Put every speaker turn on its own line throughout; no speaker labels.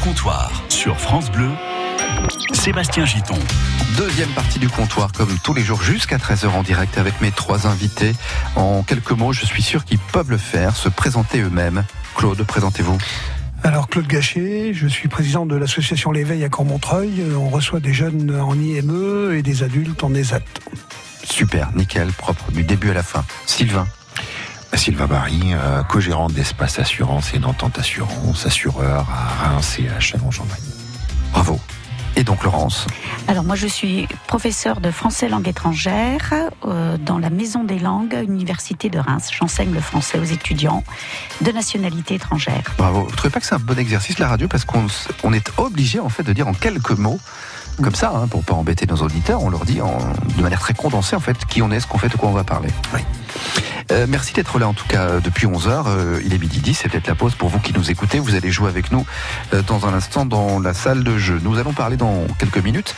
comptoir sur France Bleu, Sébastien Giton.
Deuxième partie du comptoir, comme tous les jours, jusqu'à 13h en direct avec mes trois invités. En quelques mots, je suis sûr qu'ils peuvent le faire, se présenter eux-mêmes. Claude, présentez-vous.
Alors Claude Gachet, je suis président de l'association L'éveil à Cormontreuil. On reçoit des jeunes en IME et des adultes en ESAT.
Super, nickel, propre, du début à la fin. Sylvain.
Sylvain Barry, euh, co-gérant d'Espace Assurance et d'Entente Assurance, assureur à Reims et à Chalon-Champagne.
Bravo. Et donc Laurence
Alors moi je suis professeur de français langue étrangère euh, dans la Maison des langues, Université de Reims. J'enseigne le français aux étudiants de nationalité étrangère.
Bravo. Vous trouvez pas que c'est un bon exercice la radio parce qu'on on est obligé en fait de dire en quelques mots comme ça, hein, pour pas embêter nos auditeurs, on leur dit en, de manière très condensée en fait qui on est, ce qu'on fait, de quoi on va parler.
Oui.
Euh, merci d'être là en tout cas depuis 11h. Euh, il est midi 10, c'est peut-être la pause pour vous qui nous écoutez. Vous allez jouer avec nous euh, dans un instant dans la salle de jeu. Nous allons parler dans quelques minutes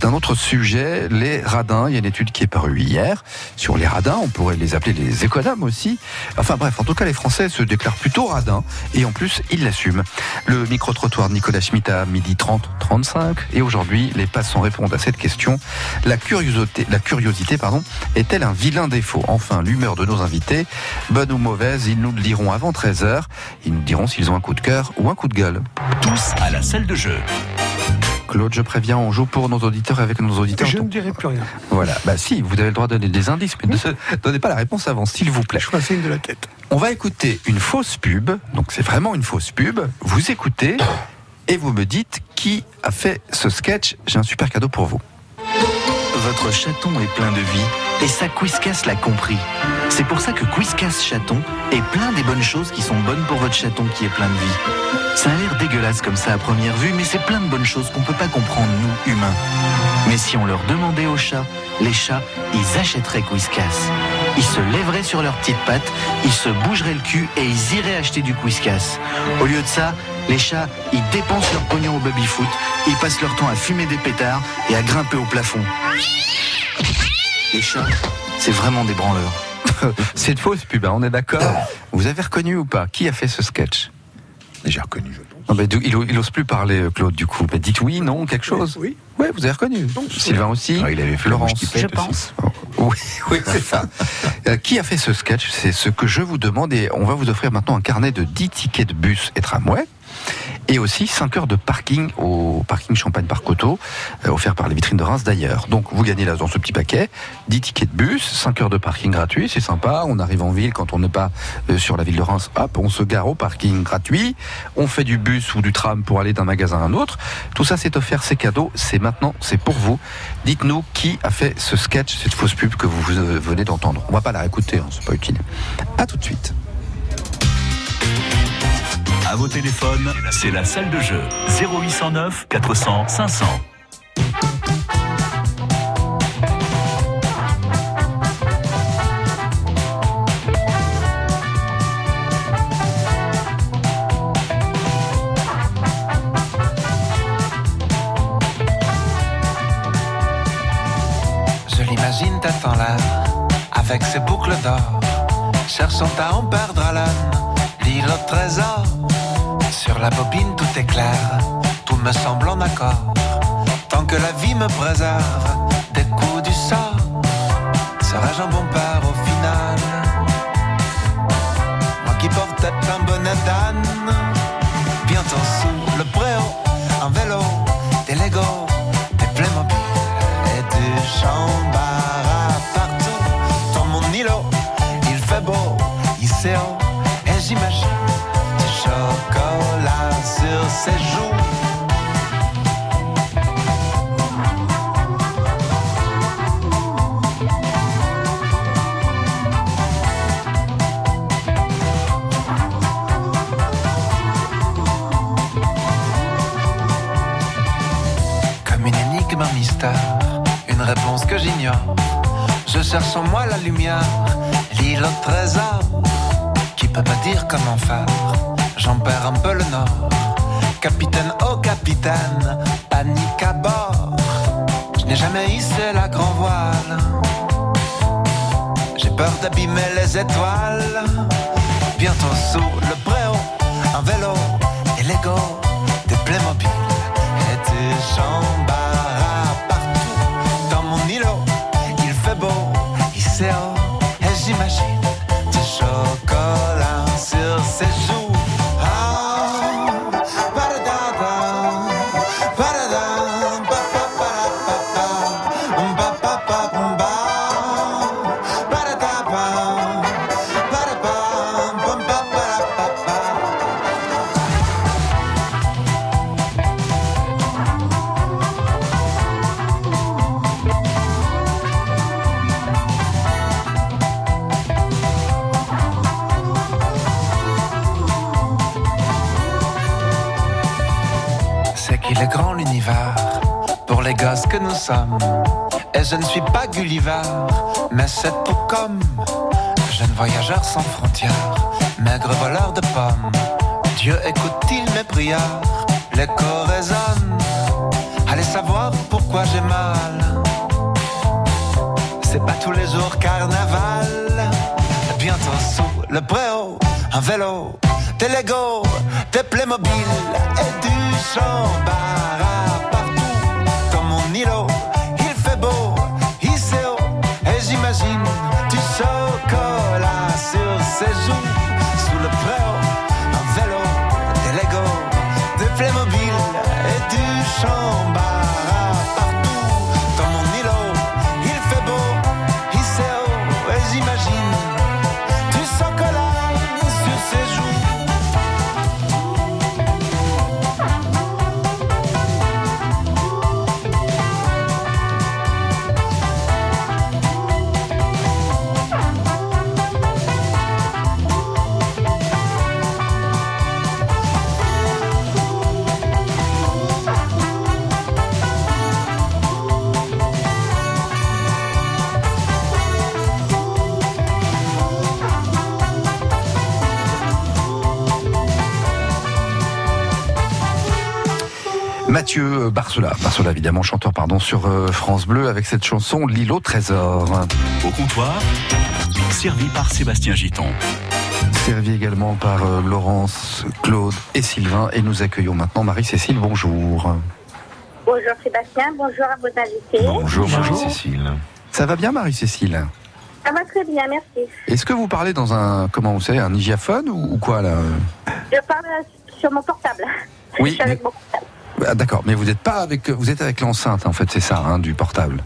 d'un autre sujet, les radins. Il y a une étude qui est parue hier sur les radins. On pourrait les appeler les économes aussi. Enfin bref, en tout cas les Français se déclarent plutôt radins et en plus ils l'assument. Le micro-trottoir Nicolas Schmitt à midi 30, 35 et aujourd'hui les passants répondent à cette question. La curiosité, la curiosité pardon, est-elle un vilain défaut? Enfin, l'humeur de nos invités, bonne ou mauvaise, ils nous le diront avant 13h. Ils nous diront s'ils ont un coup de cœur ou un coup de gueule.
Tous à la salle de jeu.
Claude, je préviens, on joue pour nos auditeurs et avec nos auditeurs.
Je ne dirai plus rien.
Voilà, bah si, vous avez le droit de donner des indices, mais ne donnez pas la réponse avant, s'il vous plaît.
Je fais un signe de la tête.
On va écouter une fausse pub, donc c'est vraiment une fausse pub. Vous écoutez et vous me dites qui a fait ce sketch. J'ai un super cadeau pour vous.
Votre chaton est plein de vie et ça Quizcas l'a compris. C'est pour ça que Quizcas Chaton est plein des bonnes choses qui sont bonnes pour votre chaton qui est plein de vie. Ça a l'air dégueulasse comme ça à première vue, mais c'est plein de bonnes choses qu'on peut pas comprendre nous, humains. Mais si on leur demandait aux chats, les chats, ils achèteraient Quizcas. Ils se lèveraient sur leurs petites pattes, ils se bougeraient le cul et ils iraient acheter du Quizcas. Au lieu de ça, les chats, ils dépensent leur pognon au baby-foot, ils passent leur temps à fumer des pétards et à grimper au plafond. Les chats, c'est vraiment des branleurs.
c'est une fausse pub, hein, on est d'accord Vous avez reconnu ou pas Qui a fait ce sketch
J'ai reconnu, je pense.
non, mais il, il ose plus parler, Claude, du coup. Mais dites oui, non, quelque chose
Oui.
Ouais, vous avez reconnu. Sylvain aussi.
Ah, il avait fait la
Laurence.
qui
Je
aussi.
pense.
Oui, oui, c'est ça. Euh, qui a fait ce sketch? C'est ce que je vous demande et on va vous offrir maintenant un carnet de 10 tickets de bus et tramway. Et aussi 5 heures de parking au parking Champagne Parc Auto, euh, offert par les vitrines de Reims d'ailleurs. Donc vous gagnez là dans ce petit paquet 10 tickets de bus, 5 heures de parking gratuit, c'est sympa. On arrive en ville quand on n'est pas euh, sur la ville de Reims, hop, on se gare au parking gratuit. On fait du bus ou du tram pour aller d'un magasin à un autre. Tout ça c'est offert, c'est cadeau, c'est maintenant, c'est pour vous. Dites-nous qui a fait ce sketch, cette fausse pub que vous venez d'entendre. On va pas la réécouter, hein, c'est pas utile. À tout de suite.
À vos téléphones, c'est la salle de jeu. 0809 400 500.
Je l'imagine t'attend là, avec ses boucles d'or, cherchant à en perdre à l'âne, l'île au trésor. La bobine tout est clair, tout me semble en accord, tant que la vie me préserve des coups du sort. Serais-je un bon père au final? Moi qui portais un bonnet cherche en moi la lumière, l'île au trésor. Qui peut me dire comment faire J'en perds un peu le nord. Capitaine, oh capitaine, panique à bord. Je n'ai jamais hissé la grand voile. J'ai peur d'abîmer les étoiles. Bientôt sous le préau, un vélo, des Lego, des Playmobil et des j'embarras grand l'univers pour les gosses que nous sommes. Et je ne suis pas Gulliver, mais c'est tout comme. Jeune voyageur sans frontières, maigre voleur de pommes. Dieu écoute-t-il mes prières? L'écho résonne. Allez savoir pourquoi j'ai mal. C'est pas tous les jours carnaval. Bientôt sous le préau, un vélo, des Lego, des Playmobil et du chambara partout. Dans mon îlot, il fait beau, il sait haut, et j'imagine du chocolat sur ses joues. Sous le préau, un vélo, des Lego, des Playmobil et du chambara
Barsola, Barsola évidemment chanteur pardon sur euh, France Bleu avec cette chanson L'îlot trésor.
Au comptoir, servi par Sébastien Giton.
Servi également par euh, Laurence, Claude et Sylvain et nous accueillons maintenant Marie-Cécile, bonjour.
Bonjour Sébastien, bonjour à vos invités.
Bonjour
Marie-Cécile.
Ça va bien Marie-Cécile?
Ça va très bien, merci.
Est-ce que vous parlez dans un, comment vous savez, un hygiaphone ou, ou quoi là?
Je parle sur mon portable.
Oui,
Je suis avec
mais-
mon portable.
Ah, D'accord, mais vous n'êtes pas avec, vous êtes avec l'enceinte en fait, c'est ça, hein, du portable.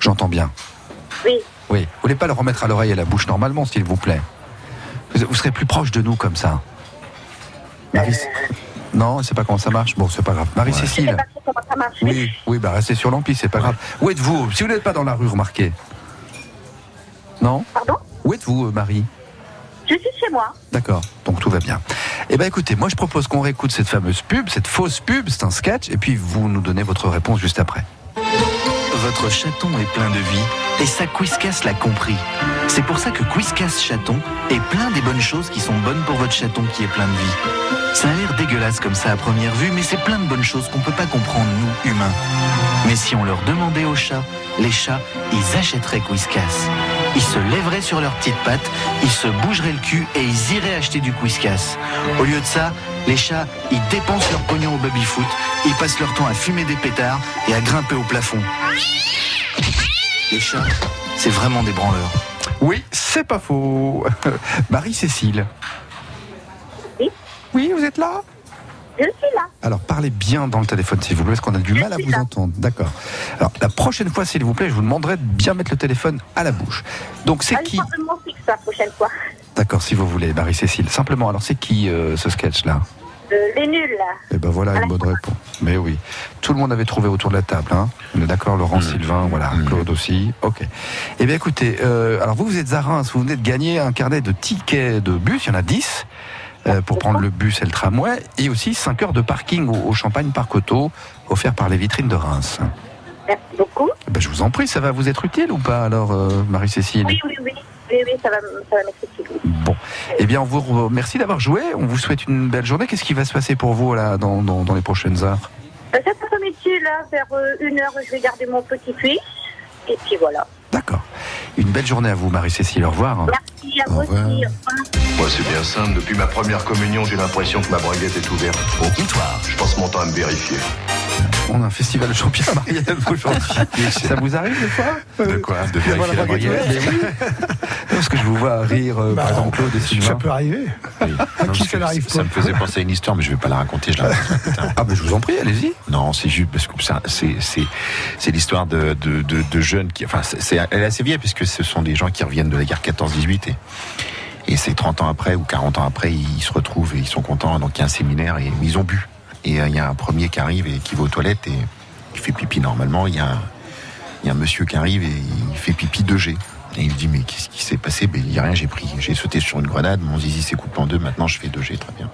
J'entends bien.
Oui,
Oui. Vous voulez pas le remettre à l'oreille et à la bouche normalement, s'il vous plaît? Vous, vous serez plus proche de nous comme ça. Marie... Non, c'est pas comment ça marche? Bon, c'est pas grave. Marie-Cécile. Oui, oui, bah restez sur l'ampli, c'est pas grave. Où êtes-vous? Si vous n'êtes pas dans la rue, remarquez. Non?
Pardon?
Où êtes-vous, euh, Marie?
Je suis chez moi.
D'accord, donc tout va bien. Eh bien écoutez, moi je propose qu'on réécoute cette fameuse pub, cette fausse pub, c'est un sketch, et puis vous nous donnez votre réponse juste après.
Votre chaton est plein de vie et ça Quizcas l'a compris. C'est pour ça que Quizcas Chaton est plein des bonnes choses qui sont bonnes pour votre chaton qui est plein de vie. Ça a l'air dégueulasse comme ça à première vue, mais c'est plein de bonnes choses qu'on peut pas comprendre, nous, humains. Mais si on leur demandait aux chats, les chats, ils achèteraient Quizcas. Ils se lèveraient sur leurs petites pattes, ils se bougeraient le cul et ils iraient acheter du Quizcas. Au lieu de ça, les chats, ils dépensent leur pognon au baby-foot, ils passent leur temps à fumer des pétards et à grimper au plafond. Les chats, c'est vraiment des branleurs.
Oui, c'est pas faux. Marie-Cécile.
Oui.
Oui, vous êtes là?
Je suis là.
Alors parlez bien dans le téléphone s'il vous plaît, parce qu'on a du
Je
mal à vous
là.
entendre. D'accord. Alors la prochaine fois, s'il vous plaît, je vous demanderai de bien mettre le téléphone à la bouche. Donc c'est qui
simplement fixe la prochaine fois.
D'accord, si vous voulez, Marie-Cécile. Simplement, alors c'est qui euh, ce sketch-là
Euh, les nuls, là.
Eh ben voilà une bonne réponse. Mais oui, tout le monde avait trouvé autour de la table. Hein. On est d'accord, Laurent, Sylvain, voilà, Claude aussi. Ok. Eh bien écoutez, euh, alors vous, vous êtes à Reims, vous venez de gagner un carnet de tickets de bus, il y en a 10. Euh, pour prendre le bus et le tramway, et aussi 5 heures de parking au, Champagne Parc Auto, offert par les vitrines de Reims.
Merci beaucoup.
Eh ben, je vous en prie, ça va vous être utile ou pas alors, euh, Marie-Cécile?
Oui, oui, oui. Oui, oui, ça va, ça va m'être utile. oui.
Bon, eh bien, on vous remercie d'avoir joué. On vous souhaite une belle journée. Qu'est-ce qui va se passer pour vous là dans, dans- dans les prochaines heures?
Euh, Cet après-midi, là, vers euh, une heure, je vais garder mon petit fils. Et puis voilà.
D'accord. Une belle journée à vous, Marie-Cécile. Au revoir.
Merci à vous aussi.
Moi, c'est bien simple. Depuis ma première communion, j'ai l'impression que ma braguette est ouverte.
Au comptoir.
Je passe mon temps à me vérifier.
On a un festival Jean-Pierre Marielle aujourd'hui. Ça vous arrive des fois
De quoi De vérifier la
braguette
braguette
Mais oui. Parce que je vous vois rire, euh, par
Bah,
exemple Claude et
Ça
Sylvain.
peut arriver.
Oui. Non, parce
ça n'arrive
ça
pas
me faisait penser à une histoire, mais je vais pas la raconter. Je la raconte plus tard.
Ah ben je vous en prie, allez-y.
Non, c'est juste parce que ça, c'est c'est c'est l'histoire de, de, de, de jeunes qui, enfin, c'est c'est- elle est assez vieille puisque ce sont des gens qui reviennent de la guerre 14-18 et et c'est 30 ans après ou 40 ans après, ils se retrouvent et ils sont contents. Donc il y a un séminaire et ils ont bu. Et euh, il y a un premier qui arrive et qui va aux toilettes et qui fait pipi normalement. Il y a un, monsieur qui arrive et il fait pipi 2G. Et il dit mais qu'est-ce qui s'est passé? Ben il dit rien, j'ai pris, j'ai sauté sur une grenade, mon zizi s'est coupé en deux, maintenant je fais 2G, très bien.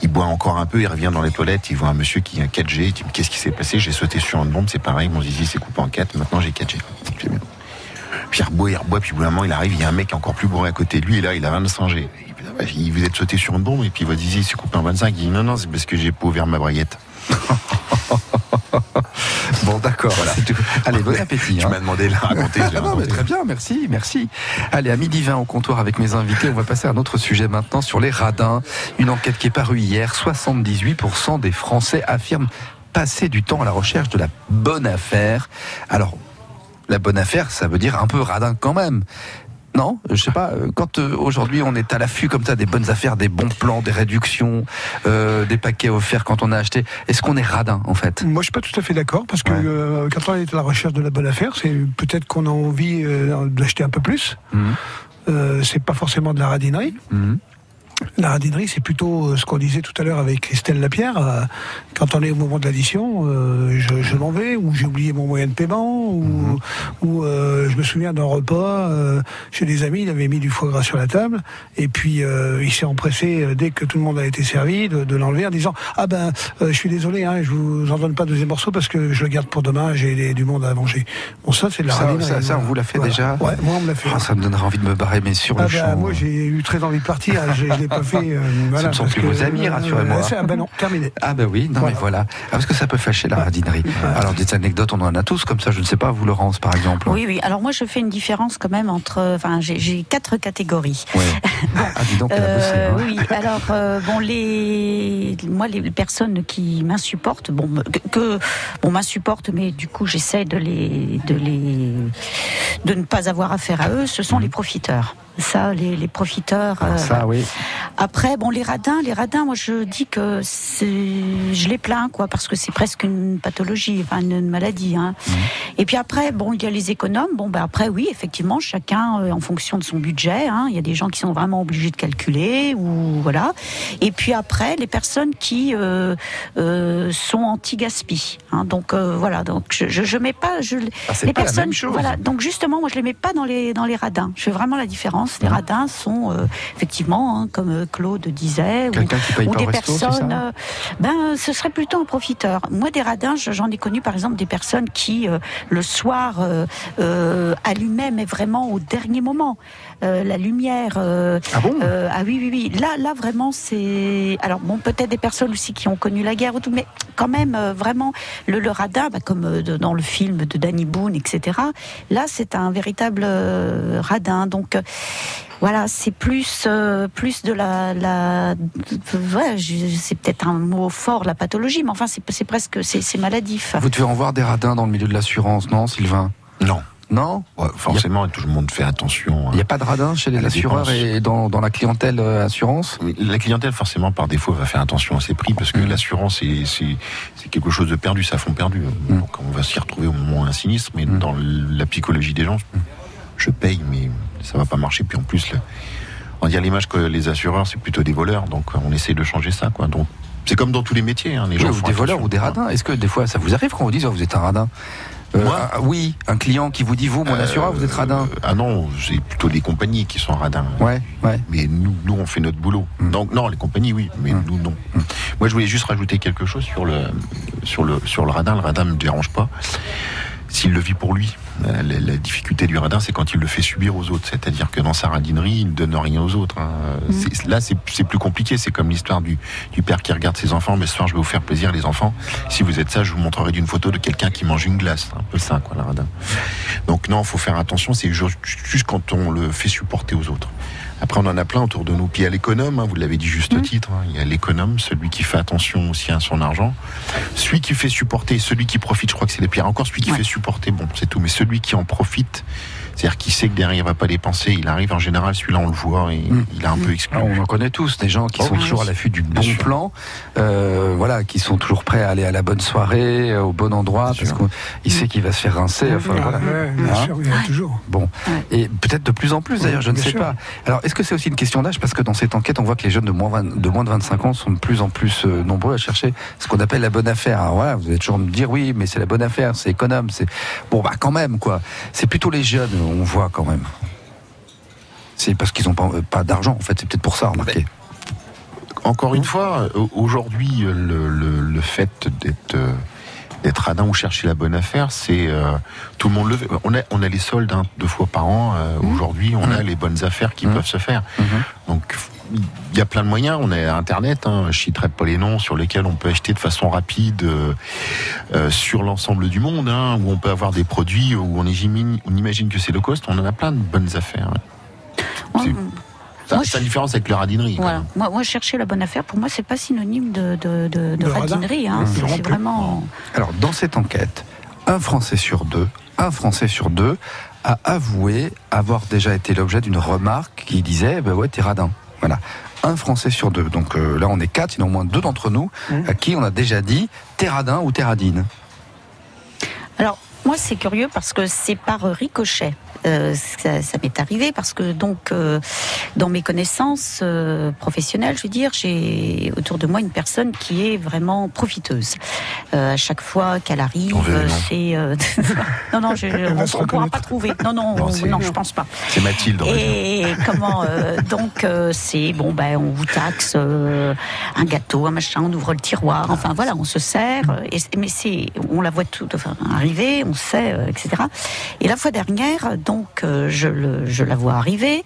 Il boit encore un peu, il revient dans les toilettes, il voit un monsieur qui a 4G, il dit qu'est-ce qui s'est passé? J'ai sauté sur une bombe, c'est pareil, mon zizi s'est coupé en 4, maintenant j'ai 4G. Puis il reboit, il reboit, puis au bout d'un moment il arrive, il y a un mec encore plus bourré à côté de lui, et là il a 25 G. Il bah, il- vous êtes sauté sur une bombe, et puis votre zizi s'est coupé en 25, il dit non, non, c'est parce que j'ai pas ouvert ma braguette.
Bon d'accord, tout. Allez, bon appétit.
Tu
hein.
m'as demandé de la raconter, je
Ah non, mais très bien, merci, merci. Allez, à midi 20 au comptoir avec mes invités, on va passer à un autre sujet maintenant sur les radins. Une enquête qui est parue hier, 78% des Français affirment passer du temps à la recherche de la bonne affaire. Alors, la bonne affaire, ça veut dire un peu radin quand même. Non, je sais pas. euh, Quand euh, aujourd'hui on est à l'affût comme ça des bonnes affaires, des bons plans, des réductions, euh, des paquets offerts quand on a acheté, est-ce qu'on est radin en fait?
Moi, je suis pas tout à fait d'accord parce que
Ouais.
euh, quand on est à la recherche de la bonne affaire, c'est peut-être qu'on a envie d'acheter un peu plus. Euh, c'est pas forcément de la radinerie.
Mhm.
La radinerie, c'est plutôt euh, ce qu'on disait tout à l'heure avec Christelle Lapierre. euh, Quand on est au moment de l'addition, euh, je, je m'en vais, ou j'ai oublié mon moyen de paiement, ou, ou, euh, je me souviens d'un repas euh, chez des amis, il avait mis du foie gras sur la table, et puis il s'est empressé, dès que tout le monde a été servi, de, de l'enlever en disant Ah ben, je suis désolé, hein, je vous en donne pas deuxième morceau parce que je le garde pour demain, j'ai du monde à manger. Bon, ça, c'est de la
Ça,
radinerie.
ça, ça, on vous l'a fait
Voilà.
déjà
Ouais, moi, on me l'a fait.
Ah, Ça me donnerait envie de me barrer, mais sur
Ah
le champ.
moi j'ai eu très envie de partir, je l'ai pas fait. euh, voilà,
ne sont plus
que,
vos amis,
euh,
rassurez-moi.
Ah bah non, terminé.
Ah ben oui, non
Voilà.
mais voilà. Ah, parce que ça peut fâcher la radinerie. Alors des anecdotes, on en a tous comme ça, je ne sais pas, vous Laurence par exemple.
Oui, oui. Alors moi, je fais une différence quand même entre. Enfin, j'ai- quatre catégories.
Ouais. Ah dis donc, elle a bossé.
Euh,
hein.
oui, alors euh, bon les moi les personnes qui m'insupportent bon que, bon m'insupportent mais du coup j'essaie de les de les de ne pas avoir affaire à eux ce sont les profiteurs ça les, les profiteurs euh,
Mhm. ça, oui.
Après, bon, les radins, les radins, moi je dis que c'est, je les plains, quoi, parce que c'est presque une pathologie, enfin une, maladie. Hein.
Mhm.
Et puis après, bon, il y a les économes. Bon, ben après, oui, effectivement, chacun euh, en fonction de son budget. Hein. Il y a des gens qui sont vraiment obligés de calculer, ou voilà. Et puis après, les personnes qui euh, euh, sont anti-gaspi. Hein. Donc euh, voilà. Donc je, je, je mets pas, je,
Ah, c'est
les
pas la
personnes,
même chose.
voilà. Donc justement, moi je les mets pas dans les dans les radins. Je fais vraiment la différence. Les
Mhm.
radins sont euh, effectivement, hein, comme euh, Claude disait, ou, des
resto,
personnes. euh, ben, ce serait plutôt un profiteur. Moi, des radins, je- j'en ai connu par exemple des personnes qui euh, le soir euh, euh, allumaient, mais vraiment au dernier moment, euh, la lumière. euh,
Ah bon
euh, ah oui, oui, oui. Là, là vraiment, c'est. Alors bon, peut-être des personnes aussi qui ont connu la guerre ou tout, mais quand même, euh, vraiment, le, le radin, bah, comme euh, dans le film de Danny Boone, etc. Là, c'est un véritable euh, radin. Donc. euh, voilà, c'est plus euh, plus de la, la ouais, c'est peut-être un mot fort, la pathologie, mais enfin c'est presque c'est maladif.
Vous devez en voir des radins dans le milieu de l'assurance, non Sylvain?
Non.
Non
Ouais, forcément, tout le monde fait attention.
Il n'y a pas de radins chez
À
les assureurs et dans, dans la clientèle euh, assurance?
La clientèle, forcément, par défaut, va faire attention à ses prix parce que
Mhm.
l'assurance, c'est- quelque chose de perdu, ça fond perdu.
Mhm.
Donc, on va s'y retrouver au moment où un sinistre, mais
Mhm.
dans la psychologie des gens, je paye, mais ça va pas marcher. Puis en plus, le- on va dire l'image que les assureurs, c'est plutôt des voleurs, donc on essaye de changer ça. Quoi. Donc, c'est comme dans tous les métiers. Hein, les
Oui,
gens
ou des voleurs ou des radins. Est-ce que des fois ça vous arrive quand on vous dit oh, vous êtes un radin?
Moi
ah, Oui, un client qui vous dit vous, mon
Euh,
assureur, vous êtes radin.
Ah non, c'est plutôt les compagnies qui sont radins.
Ouais, ouais.
Mais nous, nous, on fait notre boulot.
Mm.
Donc non, les compagnies, oui, mais
Mm.
nous, non. Moi, je voulais juste rajouter quelque chose sur le sur le sur le radin. Le radin me dérange pas s'il le vit pour lui. Euh, La, la difficulté du radin, c'est quand il le fait subir aux autres. C'est-à-dire que dans sa radinerie, il ne donne rien aux autres. hein. C'est- Là, c'est plus compliqué. C'est comme l'histoire du, du père qui regarde ses enfants. Mais ce soir, je vais vous faire plaisir, les enfants. Si vous êtes ça, je vous montrerai d'une photo de quelqu'un qui mange une glace. Un peu ça, quoi, le radin. Donc non, faut faire attention. C'est ju- juste quand on le fait supporter aux autres. Après, on en a plein autour de nous. Puis il y a l'économe, hein, vous l'avez dit juste titre. hein. Il y a l'économe, celui qui fait attention aussi à son argent. Celui qui fait supporter, celui qui profite, je crois que c'est les pires. Encore celui qui
Ouais.
fait supporter, bon, c'est tout. Mais celui qui en profite, c'est-à-dire qui sait que derrière il va pas dépenser, il arrive en général, celui-là on le voit, et
Mm.
il est un peu exclu.
Ah, on en connaît tous, des gens qui
Oh,
sont
oui,
toujours à l'affût du bon
sûr.
plan, euh, voilà, qui sont toujours prêts à aller à la bonne soirée, euh, au bon endroit,
Bien
parce qu'il sait qu'il va se faire rincer. Enfin, voilà.
ouais, bien
Hein
sûr, il y en a toujours.
Bon, et peut-être de plus en plus d'ailleurs, je ne sais
sûr.
pas. Alors, est-ce que c'est aussi une question d'âge? Parce que dans cette enquête, on voit que les jeunes de moins, 20 de moins de 25 ans sont de plus en plus euh, nombreux à chercher ce qu'on appelle la bonne affaire. Alors voilà, vous allez toujours me dire oui, mais c'est la bonne affaire, c'est économe, c'est bon bah quand même quoi. C'est plutôt les jeunes, on voit quand même. C'est parce qu'ils n'ont pas, euh, pas d'argent en fait, c'est peut-être pour ça, remarquez.
Encore une fois, euh, aujourd'hui, le, le, le fait d'être euh, d'être radin ou chercher la bonne affaire, c'est euh, tout le monde le fait. On a, on a les soldes hein, deux fois par an. euh, Aujourd'hui, on a les bonnes affaires qui
Mhm.
peuvent se faire. Donc, il y a plein de moyens. On a Internet, hein, je citerai pas les noms, sur lesquels on peut acheter de façon rapide euh, euh, sur l'ensemble du monde, hein, où on peut avoir des produits où on imagine, on imagine que c'est low cost. On en a plein de bonnes affaires.
Moi,
C'est- Ça,
Moi,
c'est la différence avec le radinerie.
Voilà. Moi, moi, chercher la bonne affaire, pour moi, c'est pas synonyme de, de, de, de
De radin.
radinerie. Hein.
Mmh.
C'est- vraiment.
Alors, dans cette enquête, un Français sur deux, un Français sur deux a avoué avoir déjà été l'objet d'une remarque qui disait bah ouais, t'es radin. Voilà. Un Français sur deux. Donc euh, là, on est quatre, il y en a au moins deux d'entre nous
Mmh.
à qui on a déjà dit t'es radin ou t'es radine.
Alors, moi, c'est curieux parce que c'est par ricochet. Euh, ça ça m'est arrivé parce que donc euh, dans mes connaissances euh, professionnelles, je veux dire, j'ai autour de moi une personne qui est vraiment profiteuse. Euh, à chaque fois qu'elle arrive, c'est euh, non non, je, on, on pourra pas trouver. Non non,
Non,
on- non, je pense pas.
C'est Mathilde.
Et comment euh, donc euh, c'est bon ben on vous taxe euh, un gâteau, un machin, on ouvre le tiroir, enfin voilà, on se sert. Et, mais c'est on la voit tout enfin, arriver, on sait, euh, etc. Et la fois dernière, donc euh, je, le, je la vois arriver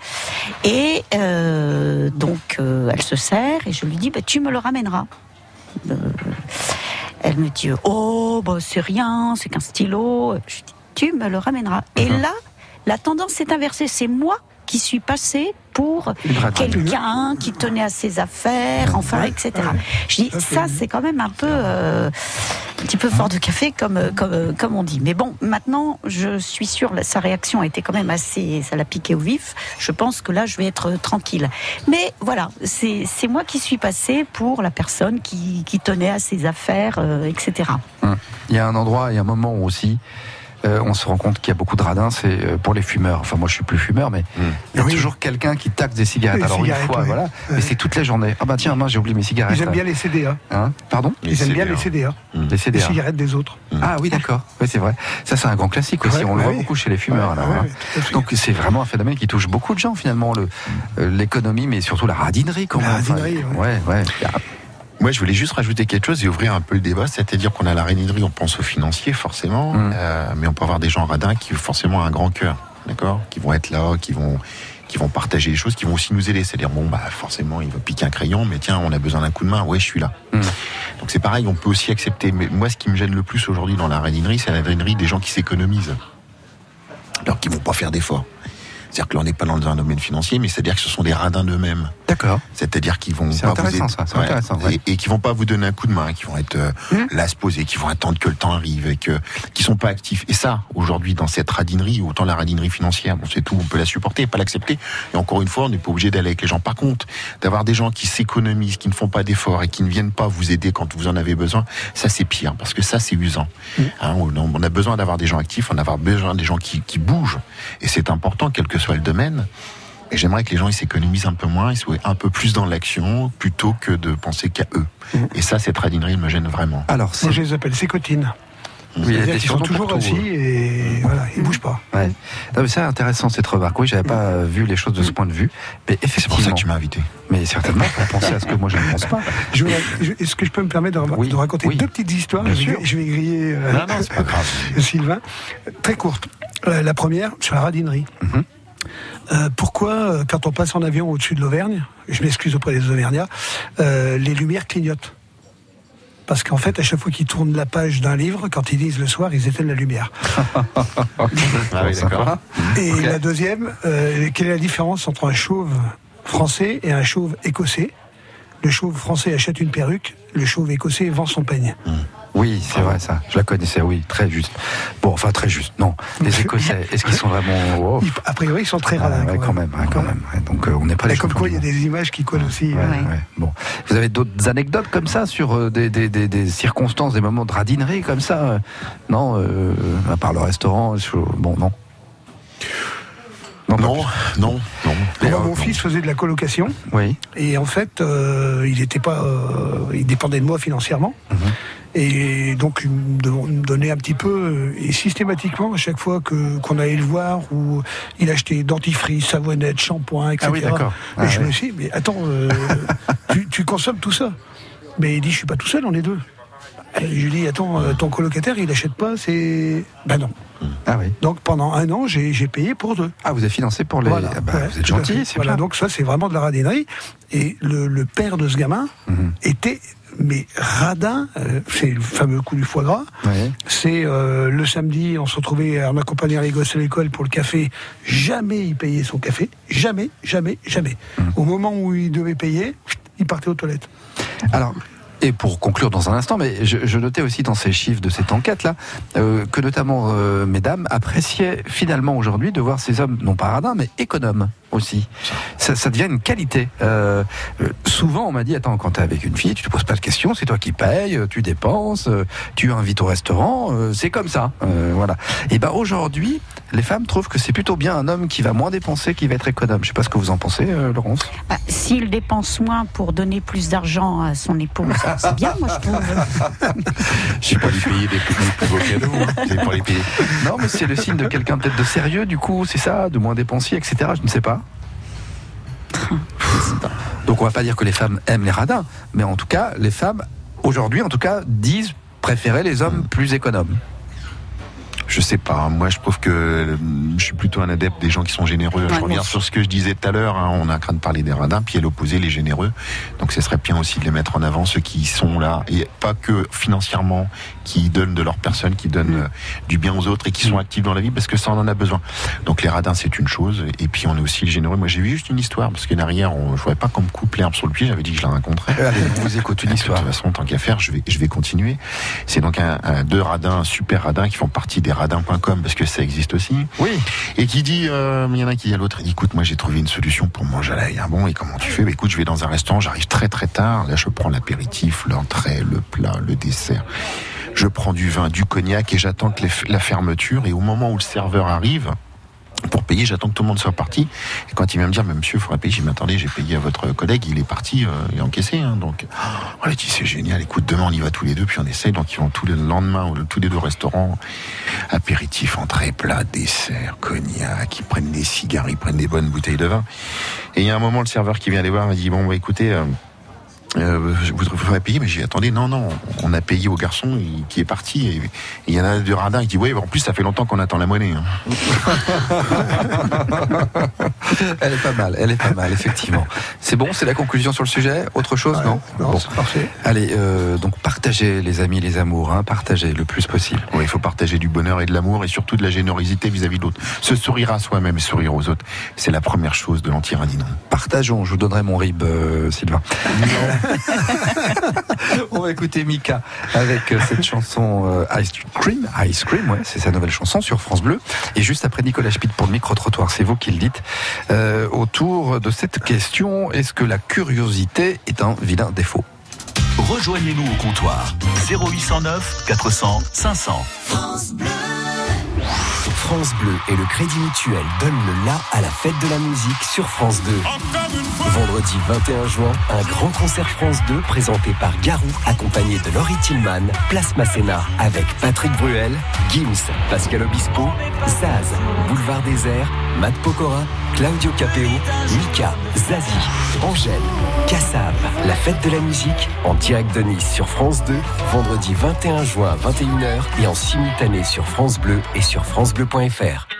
et euh, donc euh, elle se sert et je lui dis bah, tu me le ramèneras. Euh, elle me dit oh bah c'est rien, c'est qu'un stylo. Je dis tu me le ramèneras. Et là la tendance est inversée, c'est moi qui suis passée pour quelqu'un qui tenait à ses affaires, enfin,
Ouais,
etc.
ouais.
Je dis,
Ça, c'est-
quand même un peu, euh, un petit peu fort de café, comme, euh, comme, euh, comme on dit. Mais bon, maintenant, je suis sûre, sa réaction a été quand même assez, ça l'a piqué au vif. Je pense que là, je vais être tranquille. Mais voilà, c'est moi qui suis passée pour la personne qui, qui tenait à ses affaires, euh, etc.
Il y a un endroit et un moment aussi euh, on se rend compte qu'il y a beaucoup de radins, c'est euh, pour les fumeurs. Enfin, moi, je suis plus fumeur, mais
Mm.
il y a
Oui.
toujours quelqu'un qui taxe des cigarettes. Alors
cigarettes,
une fois,
oui.
voilà, mais c'est toute la journée. Ah bah tiens, mince, j'ai oublié mes cigarettes.
Ils aiment bien les CDA.
Hein? Pardon?
Ils aiment bien
CDA.
les CDA.
Les
Les
CDA.
cigarettes des autres.
Ah oui, d'accord. Oui, c'est vrai. Ça, c'est un grand classique aussi.
Ouais,
on le voit beaucoup chez les fumeurs.
Ouais,
là,
ouais,
hein. Donc c'est vraiment un phénomène qui touche beaucoup de gens finalement, le euh, l'économie, mais surtout la radinerie quand
La
même. Enfin,
radinerie,
ouais, ouais.
Moi, je voulais juste rajouter quelque chose et ouvrir un peu le débat, c'est-à-dire qu'on a la radinerie, on pense aux financiers forcément,
Mm.
euh, mais on peut avoir des gens radins qui forcément ont un grand cœur, d'accord, qui vont être là, qui vont qui vont partager les choses, qui vont aussi nous aider. C'est-à-dire bon bah forcément il va piquer un crayon, mais tiens on a besoin d'un coup de main, ouais je suis là.
Mm.
Donc c'est pareil, on peut aussi accepter. Mais moi ce qui me gêne le plus aujourd'hui dans la radinerie, c'est la radinerie des gens qui s'économisent, alors qu'ils vont pas faire d'efforts. C'est-à-dire que là on n'est pas dans un domaine financier, mais c'est-à-dire que ce sont des radins d'eux-mêmes.
D'accord.
C'est-à-dire qu'ils vont
C'est
pas
intéressant,
vous
ça, c'est intéressant, ouais.
et, et qui vont pas vous donner un coup de main, qui vont être euh, là à se poser, qui vont attendre que le temps arrive, et que qui sont pas actifs. Et ça, aujourd'hui, dans cette radinerie, autant la radinerie financière, bon c'est tout, on peut la supporter, pas l'accepter. Et encore une fois, on n'est pas obligé d'aller avec les gens. Par contre, d'avoir des gens qui s'économisent, qui ne font pas d'efforts et qui ne viennent pas vous aider quand vous en avez besoin, ça c'est pire, parce que ça c'est usant. Hein, on, on a besoin d'avoir des gens actifs, on a besoin des gens qui, qui bougent, et c'est important, quel que soit le domaine. Et j'aimerais que les gens ils s'économisent un peu moins, ils soient un peu plus dans l'action plutôt que de penser qu'à eux. Et ça, cette radinerie elle me gêne vraiment.
Alors,
Moi, je les appelle sécotines.
oui, il y a
C'est-à-dire
des
qu'ils sont toujours assis et voilà, ils bougent pas.
Ouais. Non, mais c'est intéressant cette remarque. Oui, j'avais pas euh, vu les choses de ce point de vue, mais
C'est pour ça
effectivement.
que tu m'as invité.
Mais certainement pour penser à ce que moi je ne pense pas.
Est-ce que je peux me permettre de, ra-
Oui,
de raconter
oui.
deux petites histoires?
Bien
je, vais,
sûr.
je vais griller euh,
Non, non, c'est pas grave.
Sylvain. Très courte. Euh, la première, sur la radinerie.
Mhm.
Euh, pourquoi, euh, quand on passe en avion au-dessus de l'Auvergne, je m'excuse auprès des Auvergnats, euh, les lumières clignotent? Parce qu'en fait, à chaque fois qu'ils tournent la page d'un livre, quand ils lisent le soir, ils éteignent la lumière.
Ah oui, d'accord.
Et la deuxième, euh, quelle est la différence entre un chauve français et un chauve écossais? Le chauve français achète une perruque, le chauve écossais vend son peigne.
Oui, c'est vrai ça. Je la connaissais, oui, très juste. Bon, enfin très juste. Non, les Écossais, est-ce qu'ils sont vraiment
a priori, ils sont très
ah,
radins.
ouais, quand même, ouais, quand même. ouais. Donc euh, on n'est pas les
comme quoi, il y a des images qui collent aussi.
Ouais, ouais. Bon, vous avez d'autres anecdotes comme ça sur euh, des, des, des, des circonstances, des moments de radinerie comme ça euh, Non, euh, à part le restaurant, bon, non.
Non, non, non.
Moi,
euh,
mon
non.
fils faisait de la colocation
Oui.
et en fait, euh, il était pas, euh, il dépendait de moi financièrement. Et donc, il me don- me donnait un petit peu, euh, et systématiquement, à chaque fois que qu'on allait le voir, où il achetait dentifrice, savonnette, shampoing, etc.
Ah oui, d'accord.
Et
Ah
je
ouais.
me suis dit, mais attends, euh, tu, tu consommes tout ça Mais il dit, je suis pas tout seul, on est deux. Et je lui dis, attends, euh, ton colocataire, il achète pas, c'est. Ben non.
Ah oui.
Donc pendant un an, j'ai j'ai payé pour deux.
Ah, vous avez financé pour les.
Voilà,
Ah bah,
ouais,
vous êtes gentil, c'est
Voilà,
bien.
donc ça, c'est vraiment de la radinerie. Et le, le père de ce gamin
Mhm.
était, mais radin, euh, c'est le fameux coup du foie gras. C'est euh, le samedi, on se retrouvait en accompagnant les gosses à l'école pour le café. Jamais il payait son café. Jamais, jamais, jamais.
Mhm.
Au moment où il devait payer, il partait aux toilettes.
Alors, et pour conclure dans un instant, mais je, je notais aussi dans ces chiffres de cette enquête-là euh, que notamment euh, mesdames appréciaient finalement aujourd'hui de voir ces hommes, non pas radins, mais économes aussi. Ça, ça devient une qualité. Euh, euh, souvent, on m'a dit attends, quand t'es avec une fille, tu te poses pas de questions, c'est toi qui payes, euh, tu dépenses, tu invites au restaurant, euh, c'est comme ça. Euh, voilà. Et ben aujourd'hui, les femmes trouvent que c'est plutôt bien un homme qui va moins dépenser, qui va être économe. Je sais pas ce que vous en pensez, euh, Laurence.
Bah, S'il dépense moins pour donner plus d'argent à son épouse, c'est bien, moi je trouve.
C'est pour lui payer des plus, des plus beaux cadeaux. hein. Les payer.
Non, mais c'est le signe de quelqu'un peut-être de sérieux, du coup, c'est ça, de moins dépensier, etc. Je ne sais pas. Donc on va pas dire que les femmes aiment les radins, mais en tout cas, les femmes, aujourd'hui en tout cas, disent préférer les hommes plus économes.
Je sais pas. Moi, je trouve que euh, je suis plutôt un adepte des gens qui sont généreux.
Ouais,
je reviens sur ce que je disais tout à l'heure. hein. On a craint de parler des radins, puis à l'opposé, les généreux. Donc, ce serait bien aussi de les mettre en avant, ceux qui sont là, et pas que financièrement, qui donnent de leur personne, qui donnent euh, du bien aux autres et qui sont actifs dans la vie, parce que ça, on en a besoin. Donc, les radins, c'est une chose. Et puis, on est aussi les généreux. Moi, j'ai vu juste une histoire, parce que derrière, on, je voudrais pas qu'on me coupe l'herbe sur le pied. J'avais dit que je la raconterais.
Allez, on vous écoute une
De
histoire.
toute façon, tant qu'à faire, je vais, je vais continuer. C'est donc un, un- deux radins, super radins, qui font partie des radins.com, parce que ça existe aussi.
Oui.
Et qui dit, euh, il y en a qui dit à l'autre, écoute, moi j'ai trouvé une solution pour manger à l'ail. Ah bon, et comment tu fais? Bah, Écoute, je vais dans un restaurant, j'arrive très très tard. Là, je prends l'apéritif, l'entrée, le plat, le dessert. Je prends du vin, du cognac et j'attends la fermeture. Et au moment où le serveur arrive, pour payer, j'attends que tout le monde soit parti. Et quand il vient me dire, mais monsieur, il faudrait payer, j'ai dit, attendez, j'ai payé à votre collègue, il est parti, euh, il est encaissé. Hein, donc, oh, il dit, c'est génial, écoute, demain on y va tous les deux, puis on essaye. Donc, ils vont tous les lendemains, ou tous les deux au restaurant, apéritif, entrée, plat, dessert, cognac, ils prennent des cigares, ils prennent des bonnes bouteilles de vin. Et il y a un moment, le serveur qui vient les voir, il dit, bon, bah, écoutez, euh, euh, vous faudrait payer, mais j'ai dit, attendez, non, non, on a payé au garçon qui est parti. Et il y en a du radin, il dit, oui, en plus, ça fait longtemps qu'on attend la monnaie. hein.
Elle est pas mal, elle est pas mal, effectivement. C'est bon, c'est la conclusion sur le sujet? Autre chose, non?
Non,
Bon.
c'est parfait.
Allez, euh, donc partagez les amis, les amours, hein, partagez le plus possible.
Oui, il faut partager du bonheur et de l'amour et surtout de la générosité vis-à-vis de l'autre. Se sourire à soi-même et sourire aux autres, c'est la première chose de l'antiradinon.
Partageons, je vous donnerai mon rib, euh, Sylvain. On va écouter Mika avec euh, cette chanson euh, Ice Cream. Ice Cream, ouais, c'est sa nouvelle chanson sur France Bleu. Et juste après Nicolas Schmitt pour le micro-trottoir, c'est vous qui le dites. Euh, autour de cette question, est-ce que la curiosité est un vilain défaut?
Rejoignez-nous au comptoir 0809 400 500.
France Bleu et le Crédit Mutuel donnent le la à la fête de la musique sur France 2. Vendredi 21 juin, un grand concert France 2 présenté par Garou, accompagné de Laurie Tillman, Place Masséna, avec Patrick Bruel, Gims, Pascal Obispo, Zaz, Boulevard Désert, Matt Pokora, Claudio Capeo, Mika, Zazie, Angèle, Kassav. La fête de la musique en direct de Nice sur France 2, vendredi 21 juin à 21h et en simultané sur France Bleu et sur FranceBleu.fr.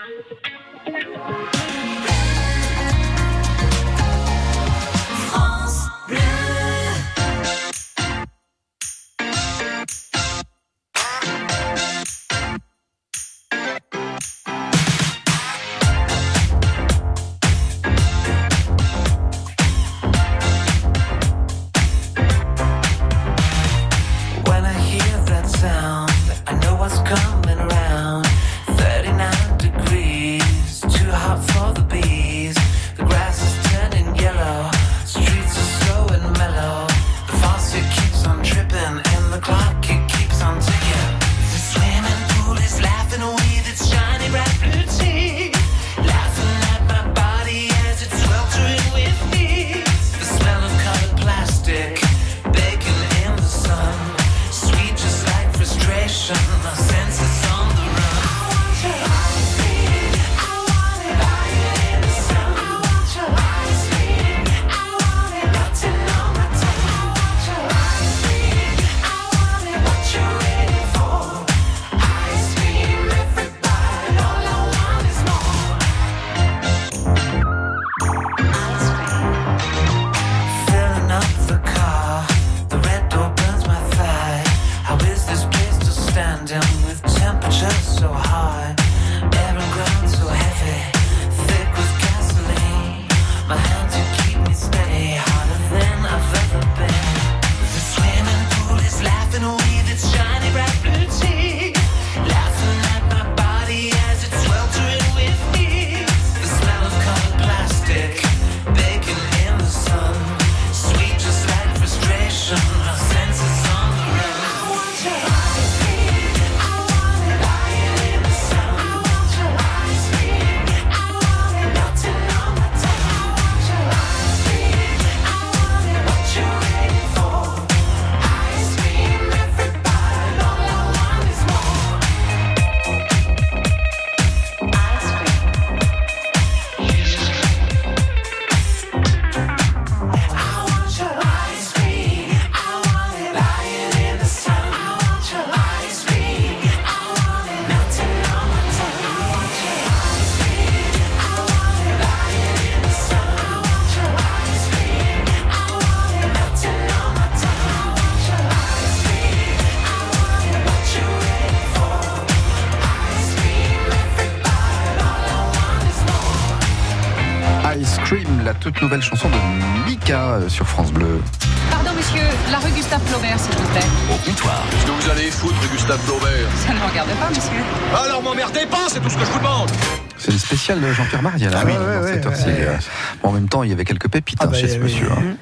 toute nouvelle chanson de Mika euh, sur France Bleu.
Pardon, monsieur, la rue Gustave Flaubert, s'il vous plaît.
Au comptoir.
Est-ce que vous allez foutre, Gustave Flaubert?
Ça ne me regarde pas, monsieur.
Alors m'emmerdez pas, c'est tout ce que je vous demande
C'est le spécial de Jean-Pierre Mariel hein,
oui,
dans
ouais,
cette
ouais,
heure-ci.
ouais.
Euh, bon, en même temps, il y avait quelques pépites
Ah
hein,
bah,
chez ce monsieur. hein.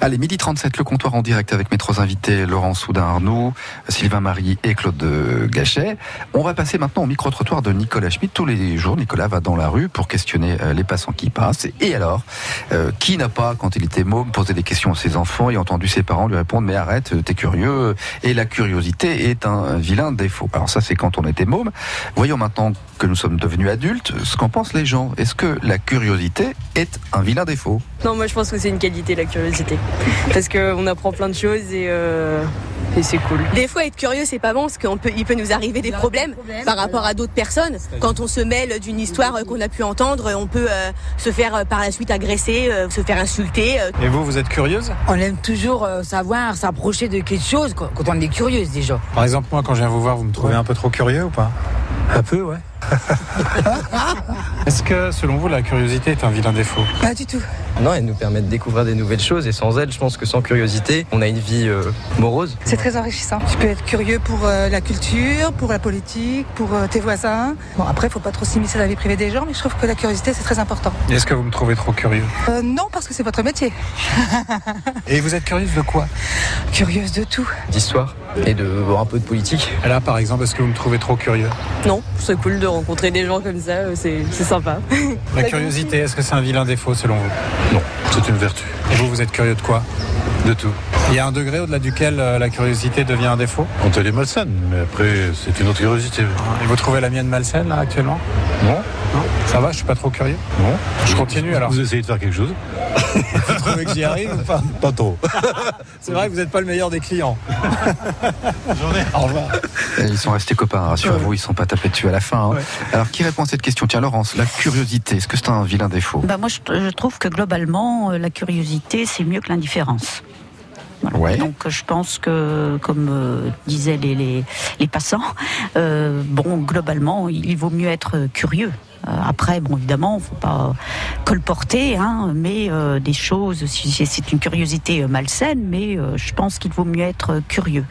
Allez, midi 37, le comptoir en direct avec mes trois invités, Laurent Soudin-Arnoux, Sylvain Marie et Claude euh, Gachet. On va passer maintenant au micro-trottoir de Nicolas Schmitt. Tous les jours, Nicolas va dans la rue pour questionner euh, les passants qui passent. Et alors, euh, qui n'a pas, quand il était môme, posé des questions à ses enfants et entendu ses parents lui répondre Mais arrête, t'es curieux. Et la curiosité est un vilain défaut. Alors ça, c'est quand on était môme. Voyons maintenant que nous sommes devenus adultes, ce qu'en pensent les gens. Est-ce que la curiosité est un vilain défaut?
Non, moi je pense que c'est une qualité la curiosité. Parce qu'on apprend plein de choses et, euh, et c'est cool.
Des fois, être curieux, c'est pas bon, parce qu'il peut, il peut nous arriver des problèmes par rapport à d'autres personnes. Quand on se mêle d'une histoire qu'on a pu entendre, on peut euh, se faire euh, par la suite agresser, euh, se faire insulter.
Et vous, vous êtes curieuse?
On aime toujours savoir, s'approcher de quelque chose quand quand on est curieuse déjà.
Par exemple, moi, quand je viens vous voir, vous me trouvez un peu trop curieux ou pas?
Un peu, ouais.
Est-ce que, selon vous, la curiosité est un vilain défaut?
Pas du tout.
Non, elle nous permet de découvrir des nouvelles choses et sans elle, je pense que sans curiosité, on a une vie euh, morose.
C'est très enrichissant. Tu peux être curieux pour euh, la culture, pour la politique, pour euh, tes voisins. Bon, après, il faut pas trop s'immiscer dans la vie privée des gens, mais je trouve que la curiosité, c'est très important.
Est-ce que vous me trouvez trop curieux?
Euh, non, parce que c'est votre métier.
Et vous êtes curieuse de quoi?
Curieuse de tout.
D'histoire et de voir un peu de politique.
Et Là, par exemple, est-ce que vous me trouvez trop curieux?
Non, c'est cool de rencontrer des gens comme ça, euh, c'est c'est sympa.
La curiosité, est-ce que c'est un vilain défaut, selon vous? Non, c'est une vertu. Et vous, vous êtes curieux de quoi? De tout. Il y a un degré au-delà duquel euh, la curiosité devient un défaut
Quand elle est malsaine, mais après, c'est une autre curiosité.
Et vous trouvez la mienne malsaine, là, actuellement?
Non
Non? Ça va, je suis pas trop curieux?
Non
Je continue, alors.
Vous essayez de faire quelque chose?
Vous trouvez que j'y arrive ou pas?
Pas trop.
C'est vrai que vous n'êtes pas le meilleur des clients.
J'en ai.
Au revoir.
Et Ils sont restés copains, rassurez-vous, ils ne sont pas tapés dessus à la fin. hein. Alors, qui répond à cette question? Tiens, Laurence, la curiosité, est-ce que c'est un vilain défaut?
Bah moi, je, je trouve que globalement, euh, la curiosité, c'est mieux que l'indifférence. Voilà.
Ouais.
Donc, je pense que, comme euh, disaient les, les, les passants, euh, bon, globalement, il, vaut mieux être curieux. Euh, après, bon, évidemment, faut pas colporter, hein, mais des choses, c'est- une curiosité malsaine, mais je pense qu'il vaut mieux être curieux.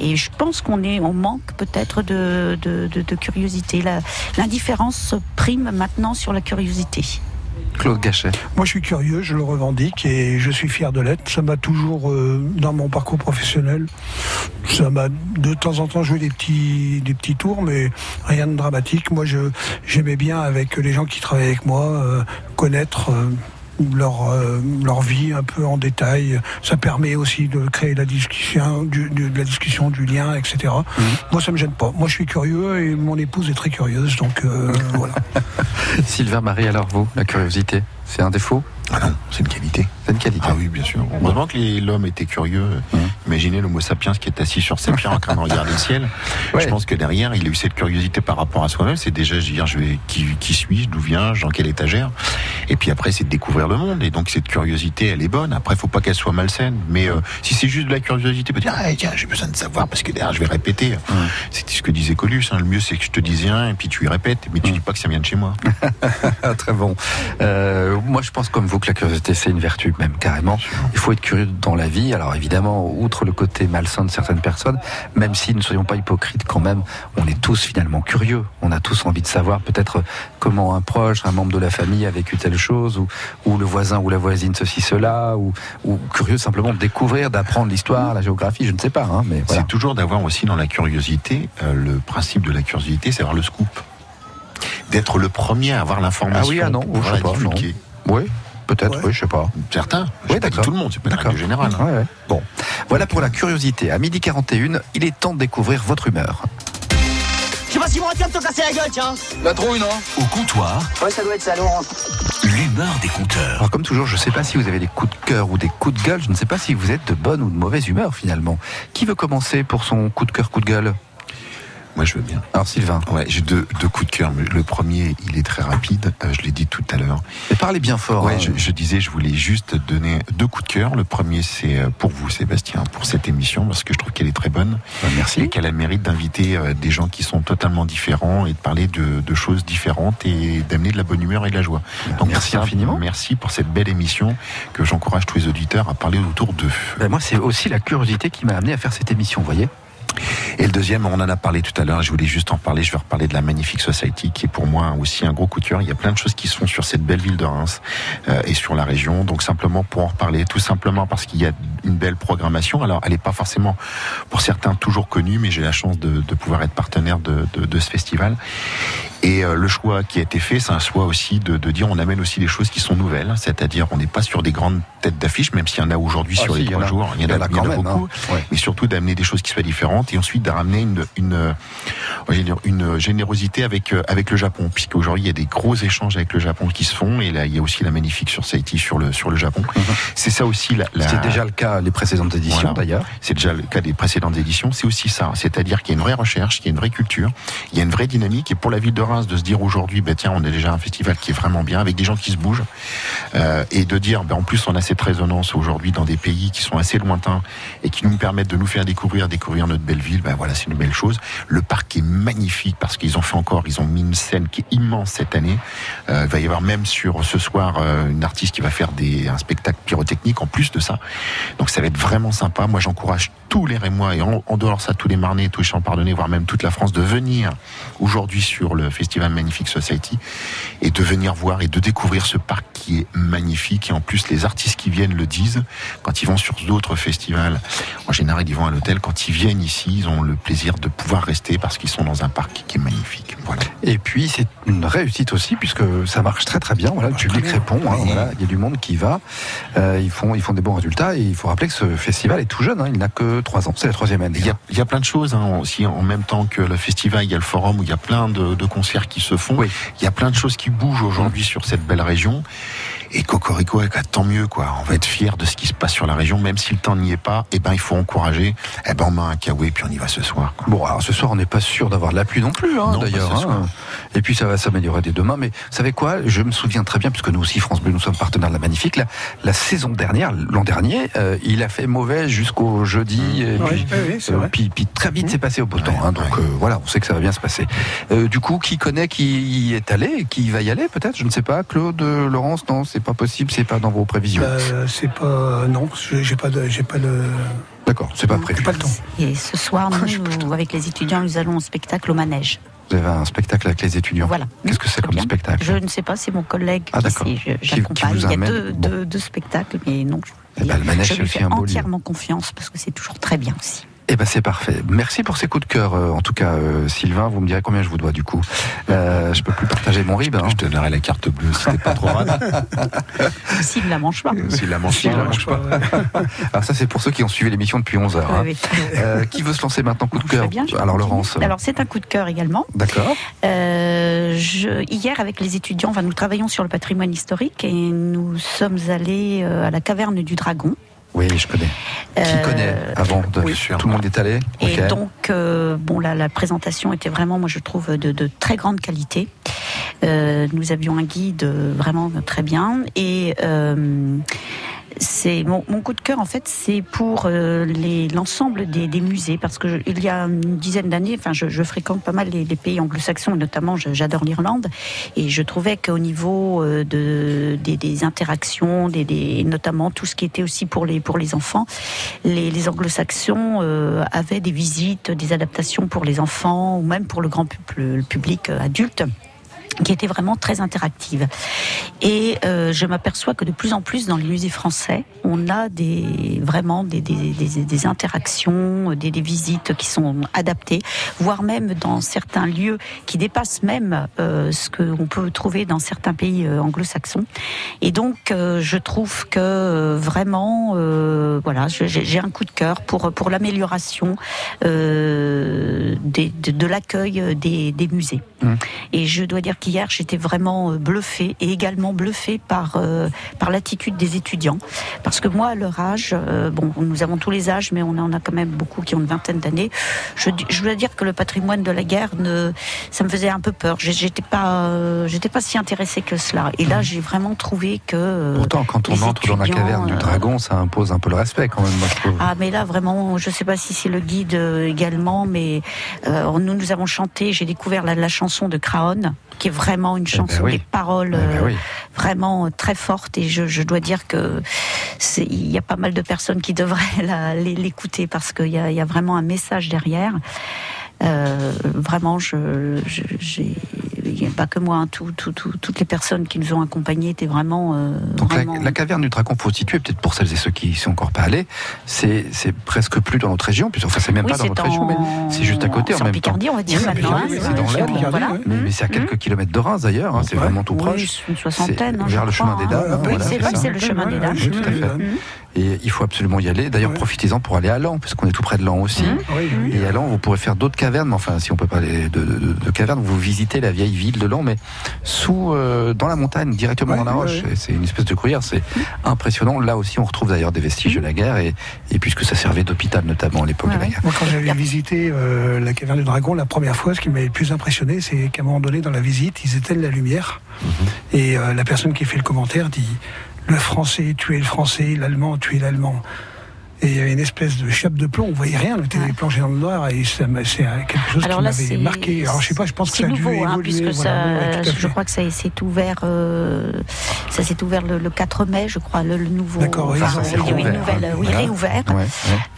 Et je pense qu'on est, on manque peut-être de, de, de- de curiosité. L'indifférence prime maintenant sur la curiosité.
Claude Gachet.
Moi, je suis curieux, je le revendique et je suis fier de l'être. Ça m'a toujours, euh, dans mon parcours professionnel, ça m'a de temps en temps joué des petits, tours, mais rien de dramatique. Moi, j'aimais bien avec les gens qui travaillaient avec moi euh, connaître. euh, leur, euh, leur vie un peu en détail. Ça permet aussi de créer la discussion, du, du- de la discussion, du lien, etc. Moi, ça me gêne pas. Moi, je suis curieux et mon épouse est très curieuse, donc euh, voilà.
Sylvain Marie, alors vous, la curiosité, c'est un défaut?
Ah non, c'est une qualité.
C'est une qualité.
Ah oui, bien sûr. Heureusement que l'homme était curieux. Imaginez l'homo sapiens qui est assis sur ses pieds en train de regarder le ciel. Je pense que derrière, il a eu cette curiosité par rapport à soi-même. C'est déjà, dire, je vais, qui, qui suis-je, d'où viens-je, dans quelle étagère. Et puis après, c'est de découvrir le monde. Et donc, cette curiosité, elle est bonne. Après, faut pas qu'elle soit malsaine. Mais euh, si c'est juste de la curiosité, peut dire, ah, tiens, j'ai besoin de savoir parce que derrière, je vais répéter. C'était ce que disait Colus. hein. Le mieux, c'est que je te dise rien et puis tu y répètes. Mais tu dis pas que ça vient de chez moi.
Très bon. Euh, moi, je pense comme vous que la curiosité, c'est une vertu, même carrément. Il faut être curieux dans la vie. Alors évidemment, outre le côté malsain de certaines personnes, même si ne soyons pas hypocrites quand même, on est tous finalement curieux. On a tous envie de savoir peut-être comment un proche, un membre de la famille a vécu telle chose, ou, ou le voisin ou la voisine ceci, cela, ou, ou curieux simplement de découvrir, d'apprendre l'histoire, la géographie, je ne sais pas. Hein, mais voilà.
C'est toujours d'avoir aussi dans la curiosité, euh, le principe de la curiosité, c'est avoir le scoop. D'être le premier à avoir l'information.
Ah oui, ah non, je sais pas, non. Oui, peut-être, oui, je sais pas.
Certains. Je
Oui, d'accord.
tout le monde, c'est pas hein.
Ouais, ouais. Bon, voilà pour la curiosité. À midi 41, il est temps de découvrir votre humeur.
Je sais pas si mon réclame te casser la gueule, tiens.
La trouille, non? Au comptoir,
Ouais, ça doit être ça, Laurent.
l'humeur des compteurs.
Alors comme toujours, je ne sais pas si vous avez des coups de cœur ou des coups de gueule, je ne sais pas si vous êtes de bonne ou de mauvaise humeur finalement. Qui veut commencer pour son coup de cœur, coup de gueule?
Moi, je veux bien.
Alors, Sylvain
Ouais, j'ai deux, deux coups de cœur. Le premier, il est très rapide. euh, je l'ai dit tout à l'heure.
Et parlez bien fort.
Ouais,
hein.
je, je disais, je voulais juste donner deux coups de cœur. Le premier, c'est euh, pour vous, Sébastien, pour cette émission, parce que je trouve qu'elle est très bonne.
merci.
Et qu'elle a le mérite d'inviter euh, des gens qui sont totalement différents et de parler de, de choses différentes et d'amener de la bonne humeur et de la joie. Donc
merci
ça,
infiniment.
Merci pour cette belle émission que j'encourage tous les auditeurs à parler autour d'eux.
Ben, moi, c'est aussi la curiosité qui m'a amené à faire cette émission, vous voyez
Et le deuxième, on en a parlé tout à l'heure, je voulais juste en parler, je vais reparler de la Magnifique Society, qui est pour moi aussi un gros coup de cœur. Il y a plein de choses qui se font sur cette belle ville de Reims euh, et sur la région. Donc simplement pour en reparler, tout simplement parce qu'il y a une belle programmation. Alors elle n'est pas forcément pour certains toujours connue, mais j'ai la chance de, de pouvoir être partenaire de, de, de ce festival. Et euh, le choix qui a été fait, c'est un choix aussi de, de dire on amène aussi des choses qui sont nouvelles, c'est-à-dire on n'est pas sur des grandes têtes d'affiche, même s'il y en a aujourd'hui
Ah,
sur
si,
les trois jours, il y en a, beaucoup.
Ouais.
mais surtout d'amener des choses qui soient différentes et ensuite de ramener une, une, euh, une générosité avec, euh, avec le Japon, puisqu'aujourd'hui il y a des gros échanges avec le Japon qui se font et là il y a aussi la magnifique sur Saïti sur le, sur le Japon. C'est ça aussi la, la-
C'était déjà le cas les précédentes éditions,
voilà.
d'ailleurs.
C'est déjà le cas des précédentes éditions. C'est aussi ça. C'est-à-dire qu'il y a une vraie recherche, qu'il y a une vraie culture, il y a une vraie dynamique. Et pour la ville de De se dire aujourd'hui, bah, tiens, on a déjà un festival qui est vraiment bien, avec des gens qui se bougent. Euh, et de dire, bah, en plus, on a cette résonance aujourd'hui dans des pays qui sont assez lointains et qui nous permettent de nous faire découvrir, découvrir notre belle ville. Ben voilà, c'est une belle chose. Le parc est magnifique parce qu'ils ont fait encore, ils ont mis une scène qui est immense cette année. Euh, il va y avoir même sur ce soir euh, une artiste qui va faire des, un spectacle pyrotechnique en plus de ça. Donc ça va être vraiment sympa. Moi, j'encourage tous les Rémois et en, en dehors de ça, tous les Marnais, tous les Champardonnais, voire même toute la France, de venir aujourd'hui sur le festival Magnifique Society et de venir voir et de découvrir ce parc qui est magnifique. Et en plus, les artistes qui viennent le disent. Quand ils vont sur d'autres festivals, en général, ils vont à l'hôtel. Quand ils viennent ici, ils ont le plaisir de pouvoir rester parce qu'ils sont dans un parc qui est magnifique. Voilà.
Et puis c'est une réussite aussi puisque ça marche très très bien. Voilà, le public répond. hein, voilà, il y a du monde qui va. Euh, ils font ils font des bons résultats et il faut rappeler que ce festival est tout jeune. hein, il n'a que trois ans. C'est la troisième année.
Il y, a, il y a plein de choses hein, aussi en même temps que le festival, il y a le forum où il y a plein de, de concerts qui se font. Il y a plein de choses qui bougent aujourd'hui sur cette belle région. Et Cocorico, eh, tant mieux quoi. On va être fiers de ce qui se passe sur la région, même si le temps n'y est pas. Eh ben il faut encourager. Eh ben on met un kawaii puis on y va ce soir. quoi.
Bon, alors ce soir, on n'est pas sûr d'avoir de la pluie non plus, hein, d'ailleurs. hein. Et puis ça va s'améliorer dès demain. Mais vous savez quoi? Je me souviens très bien, puisque nous aussi, France Bleu, nous sommes partenaires de la Magnifique. La, la saison dernière, l'an dernier, euh, il a fait mauvais jusqu'au jeudi. Et
Oui,
puis,
oui,
euh,
vrai.
puis, puis très vite, c'est passé au beau temps. hein. donc euh, voilà, on sait que ça va bien se passer. Euh, du coup, qui connaît qui y est allé, qui va y aller peut-être? Je ne sais pas. Claude, Laurence, non, c'est pas possible, c'est pas dans vos prévisions.
Euh, c'est pas. Non, j'ai pas de. J'ai pas de.
D'accord, c'est pas prévu.
Pas le temps.
Et ce soir, nous, avec les étudiants, nous allons au spectacle au manège.
Vous avez un spectacle avec les étudiants.
Voilà.
Qu'est-ce que c'est comme spectacle?
Je ne sais pas, c'est mon collègue
Ah,
qui je- j'accompagne. Il y a deux,
Bon.
deux- deux spectacles, mais non,
Eh ben, le manège,
je
c'est
lui
aussi
fais
un beau lieu.
entièrement confiance parce que c'est toujours très bien aussi.
Eh ben c'est parfait. Merci pour ces coups de cœur. euh, en tout cas, euh, Sylvain, vous me direz combien je vous dois du coup. Euh, je peux plus partager mon rib. Hein.
Je te donnerai la carte bleue si t'es pas trop rade.
S'il ne la mange pas.
S'il la mange
S'il
pas,
la mange pas. Alors ça, c'est pour ceux qui ont suivi l'émission depuis 11 heures. hein.
Oui, oui.
Euh, qui veut se lancer maintenant coup de
Très
cœur
bien,
Alors. Laurence.
Alors c'est un coup de cœur également.
D'accord.
Euh, je, hier, avec les étudiants, enfin, nous travaillons sur le patrimoine historique et nous sommes allés euh, à la caverne du Dragon.
Oui, je connais. Qui
Euh,
connaît avant de... Tout le monde est allé.
Et donc, euh, bon, la, la présentation était vraiment, moi je trouve, de, de très grande qualité. Euh, nous avions un guide vraiment très bien. Et c'est mon, coup de cœur, en fait, c'est pour euh, l'ensemble des, musées, parce que il y a une dizaine d'années, enfin, je, fréquente pas mal les, pays anglo-saxons, notamment, j'adore l'Irlande, et je trouvais qu'au niveau euh, de, des, interactions, des, notamment tout ce qui était aussi pour les, pour les enfants, les, anglo-saxons euh, avaient des visites, des adaptations pour les enfants, ou même pour le grand public adulte qui étaient vraiment très interactives. Et euh, je m'aperçois que de plus en plus dans les musées français, on a des vraiment des, des, des, des interactions, des, visites qui sont adaptées, voire même dans certains lieux qui dépassent même euh, ce qu'on peut trouver dans certains pays euh, anglo-saxons. Et donc, euh, je trouve que euh, vraiment, euh, voilà, j'ai un coup de cœur pour pour l'amélioration de, de l'accueil des musées.
Mmh.
Et je dois dire qu'hier, j'étais vraiment euh, bluffée et également bluffée par euh, par l'attitude des étudiants, parce que moi, à leur âge, euh, bon, nous avons tous les âges, mais on en a quand même beaucoup qui ont une vingtaine d'années. Je, je dois dire que le patrimoine de la guerre, ne, ça me faisait un peu peur. J'étais pas, euh, j'étais pas si intéressée que cela. Et là, j'ai vraiment trouvé que
Pourtant, quand on entre dans la caverne du dragon, ça impose un peu le respect quand même, moi je trouve.
ah mais là vraiment, je sais pas si c'est le guide également, mais nous nous avons chanté. J'ai découvert la, la chanson de Craon, qui est vraiment une chanson,
Eh ben oui.
des paroles
Eh ben
euh, vraiment euh, très fortes. Et je, je dois dire que il y a pas mal de personnes qui devraient l'écouter parce qu'il y a vraiment un message derrière. Euh, vraiment, je, je- j'ai, il n'y a pas que moi, hein, tout- tout- tout- toutes les personnes qui nous ont accompagnés étaient vraiment. euh,
Donc la,
vraiment-
la caverne du dragon, faut situer peut-être pour celles et ceux qui y sont encore pas allés, c'est presque plus dans notre région, puis enfin c'est même
Oui,
pas dans notre région, mais c'est juste à côté en
en
même
Picardie,
temps.
on va dire
Oui,
maintenant, hein,
c'est dans l'Aisne,
voilà.
mais, mais c'est à quelques kilomètres de Reims d'ailleurs, hein, c'est vraiment tout proche.
Oui, une soixantaine,
C'est
hein,
vers le chemin des
hein.
Dames.
Oui, c'est vrai, c'est le chemin des Dames. Mhm.
Et il faut absolument y aller. D'ailleurs, profitez-en pour aller à Lens, parce qu'on est tout près de Lens aussi.
Mhm.
Et à Lens, vous pourrez faire d'autres cavernes. Mais enfin, si on peut pas aller de, de, de cavernes, vous visitez la vieille ville de Lens, mais sous, euh, dans la montagne, directement dans la roche. Et C'est une espèce de gruyère. C'est impressionnant. Là aussi, on retrouve d'ailleurs des vestiges de la guerre, et, et puisque ça servait d'hôpital notamment à l'époque de la guerre.
Moi, quand j'avais visité euh, la caverne du dragon, la première fois, ce qui m'avait le plus impressionné, c'est qu'à un moment donné, dans la visite, ils éteignent la lumière. Et euh, la personne qui fait le commentaire dit Le français tuait le français, l'allemand tuait l'allemand. Et il y avait une espèce de chape de plomb, on voyait rien, on était plongé dans le noir, et c'est euh, quelque chose
Alors
qui m'avait marqué. Alors je sais pas, je pense que
c'est
ça a dû
nouveau, hein,
évoluer.
puisque
voilà,
ça,
ouais, tout à
je crois que ça s'est ouvert, euh, ça s'est ouvert le, le 4 mai, je crois, le, le nouveau.
D'accord, oui,
enfin, il y a eu une nouvelle,
hein.
oui,
Voilà.
réouvert.
Ouais, ouais.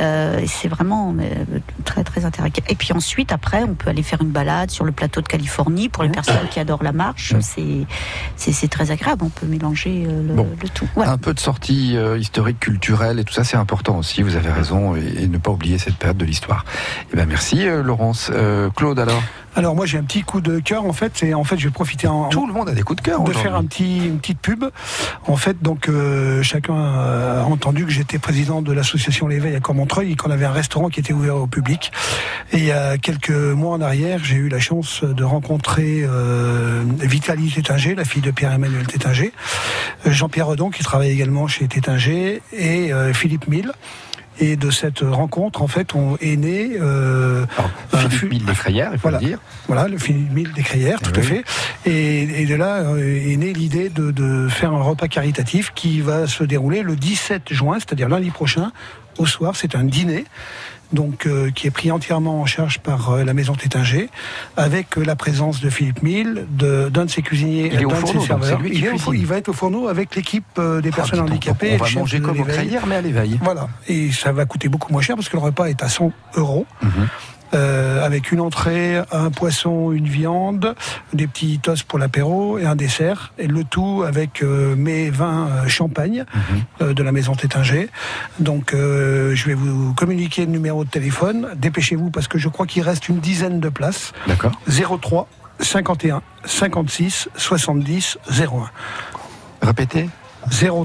Euh, c'est vraiment euh, très très intéressant. Et puis ensuite, après, on peut aller faire une balade sur le plateau de Californie pour les personnes qui adorent la marche. C'est c'est très agréable. On peut mélanger euh, le,
Bon.
le tout.
Un peu de sortie euh, historique, culturelle et tout ça, c'est important aussi. Vous avez raison et, et ne pas oublier cette période de l'histoire. Eh ben merci euh, Laurence. Euh, Claude alors?
Alors moi j'ai un petit coup de cœur en fait, c'est en fait je vais profiter en,
Tout le monde a des coups de cœur.
de faire un petit une petite pub. En fait donc euh, chacun a entendu que j'étais président de l'association l'éveil à Cormontreuil et qu'on avait un restaurant qui était ouvert au public. Et il y a quelques mois en arrière, j'ai eu la chance de rencontrer euh, Vitalie Tétinger, la fille de Pierre-Emmanuel Tétinger, Jean-Pierre Redon qui travaille également chez Tétinger et euh, Philippe Mille. Et de cette rencontre, en fait, on est né euh, un
Philippe Mille Descrières, il faut
voilà.
le dire.
Voilà, le Philippe Mille des Crières, tout à fait. Et, et de là euh, est née l'idée de, de faire un repas caritatif qui va se dérouler le 17 juin, c'est-à-dire lundi prochain, au soir. C'est un dîner. Donc, euh, qui est pris entièrement en charge par euh, la maison Tétinger, avec euh, la présence de Philippe Mille, de- d'un de, ses cuisiniers,
au
d'un de ses
fourneau,
serveurs. il, va être au fourneau avec l'équipe euh, des
Ah,
personnes handicapées.
on
et
va manger comme au
l'éveil.
Crayères, mais à l'éveil.
Voilà, et ça va coûter beaucoup moins cher parce que le repas est à 100 euros.
Mhm.
Euh, avec une entrée, un poisson, une viande, des petits toasts pour l'apéro et un dessert. Et le tout avec euh, mes vins euh, champagne
Mhm.
euh, de la maison Tétinger. Donc euh, je vais vous communiquer le numéro de téléphone. Dépêchez-vous parce que je crois qu'il reste une dizaine de places.
D'accord.
03 51 56 70 01.
Répétez.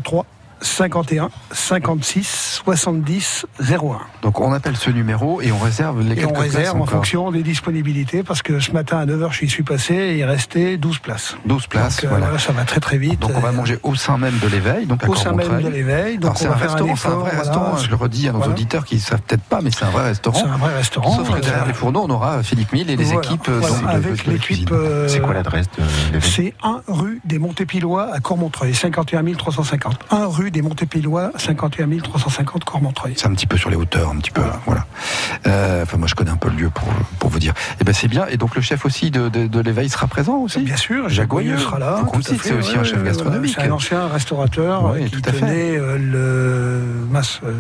03 51 56 70 01.
Donc on appelle ce numéro et on réserve les
Et
quelques
on réserve en
encore.
fonction des disponibilités parce que ce matin à 9h je suis passé et il restait 12 places.
12 places,
Donc, euh,
voilà.
ça va très très vite.
Donc on va
Euh,
manger au sein même de l'éveil, donc à
au sein même de l'éveil. Donc
c'est un
va faire un
restaurant, c'est un
effort.
vrai
voilà.
restaurant, hein, je le redis à nos
Voilà.
auditeurs qui ne savent peut-être pas, mais c'est un vrai restaurant.
C'est un vrai restaurant.
Sauf que derrière
Euh,
les fourneaux, on aura Philippe Mille et les
Voilà.
équipes euh,
Voilà,
donc, de-
avec l'équipe. euh,
C'est quoi l'adresse de l'événement
C'est 1 rue des Montépillois à Cormontreuil, 51 350. 1 rue des Montépillois, 51 350 Cormontreuil.
C'est un petit peu sur les hauteurs, un petit peu. Voilà. Euh, enfin, moi, je connais un peu le lieu pour, pour vous dire. Et ben, c'est bien. Et donc, le chef aussi de, de, de l'éveil sera présent aussi.
Bien sûr,
Jacques Goyeux
sera là. Fait,
c'est aussi
ouais,
un chef gastronomique.
C'est un ancien restaurateur
Oui,
euh, qui
tout à fait.
tenait euh, le masse. euh,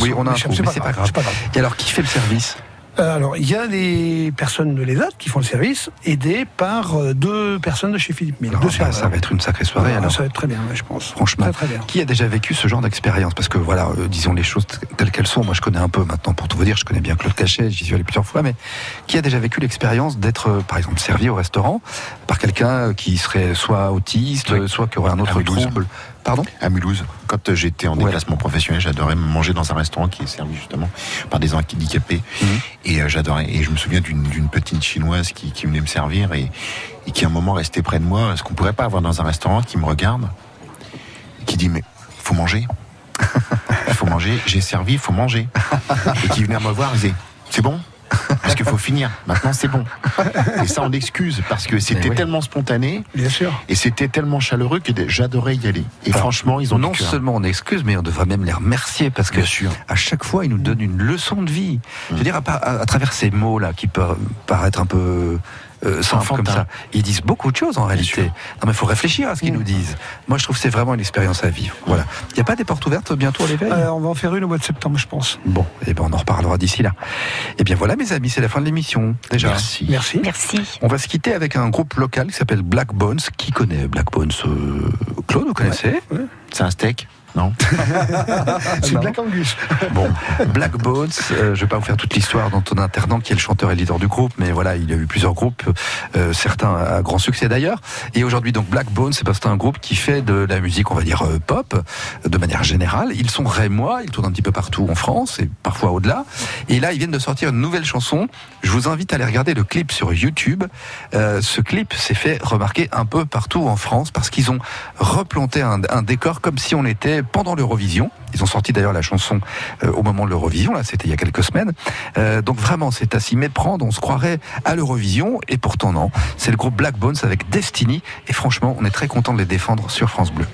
Oui, on a un trou, mais c'est pas grave.
c'est pas grave.
Et alors, qui fait le service?
Alors, il y a des personnes de l'ESAT qui font le service, aidées par euh, deux personnes de chez Philippe Mille.
Ah,
deux
bah. Ça va être une sacrée soirée.
Ah,
alors.
Ça va être très bien, je pense.
Franchement,
Très, très bien.
qui a déjà vécu ce genre d'expérience? Parce que voilà, euh, disons les choses telles qu'elles sont. Moi, je connais un peu maintenant, pour tout vous dire, je connais bien Claude Cachet, j'y suis allé plusieurs fois, mais qui a déjà vécu l'expérience d'être, euh, par exemple, servi au restaurant par quelqu'un euh, qui serait soit autiste,
Oui.
euh, soit qui aurait un autre trouble Pardon?
À Mulhouse. Quand j'étais en déplacement professionnel, j'adorais manger dans un restaurant qui est servi justement par des handicapés.
Mhm.
Et euh, j'adorais. Et je me souviens d'une petite chinoise qui, qui venait me servir et, et qui à un moment restait près de moi. Ce qu'on pourrait pas avoir dans un restaurant, qui me regarde, et qui dit mais faut manger. Il faut manger. J'ai servi, il faut manger. Et qui venait me voir, il disait c'est bon? Parce qu'il faut finir. Maintenant, c'est bon. Et ça, on excuse parce que c'était
Eh oui.
tellement spontané.
Bien sûr.
Et c'était tellement chaleureux que j'adorais y aller. Et
Alors,
franchement, ils ont
non seulement on excuse, mais on devrait même les remercier parce que à chaque fois ils nous donnent une leçon de vie. Je veux dire à, par- à- à travers ces mots là qui peuvent paraître un peu euh, simples comme ça, ils disent beaucoup de choses en réalité. Non mais il faut réfléchir à ce qu'ils nous disent. Moi je trouve que c'est vraiment une expérience à vivre. Voilà. Il n'y a pas des portes ouvertes bientôt à l'éveil?
Euh, on va en faire une au mois de septembre, je pense.
Bon, et ben on en reparlera d'ici là. Et bien voilà mes amis, c'est la fin de l'émission déjà.
Merci.
Merci.
Merci.
On va se quitter avec un groupe local qui s'appelle Black Bones. Qui connaît Black Bones euh, Claude, vous connaissez?
C'est un steak? Non
C'est. Black Angus.
Bon, Black Bones, euh, je vais pas vous faire toute l'histoire d'Antonin Ternant, qui est le chanteur et leader du groupe, mais voilà, il y a eu plusieurs groupes, euh, certains à grand succès d'ailleurs. Et aujourd'hui, donc Black Bones, c'est parce que c'est un groupe qui fait de la musique, on va dire euh, pop, euh, de manière générale. Ils sont rémois, ils tournent un petit peu partout en France et parfois au-delà. Et là, ils viennent de sortir une nouvelle chanson. Je vous invite à aller regarder le clip sur YouTube. Euh, ce clip s'est fait remarquer un peu partout en France parce qu'ils ont replanté un, un décor comme si on était pendant l'Eurovision. Ils ont sorti d'ailleurs la chanson euh, au moment de l'Eurovision, là c'était il y a quelques semaines. Euh, donc vraiment c'est à s'y méprendre, on se croirait à l'Eurovision et pourtant non. C'est le groupe Black Bones avec Destiny et franchement on est très content de les défendre sur France Bleu.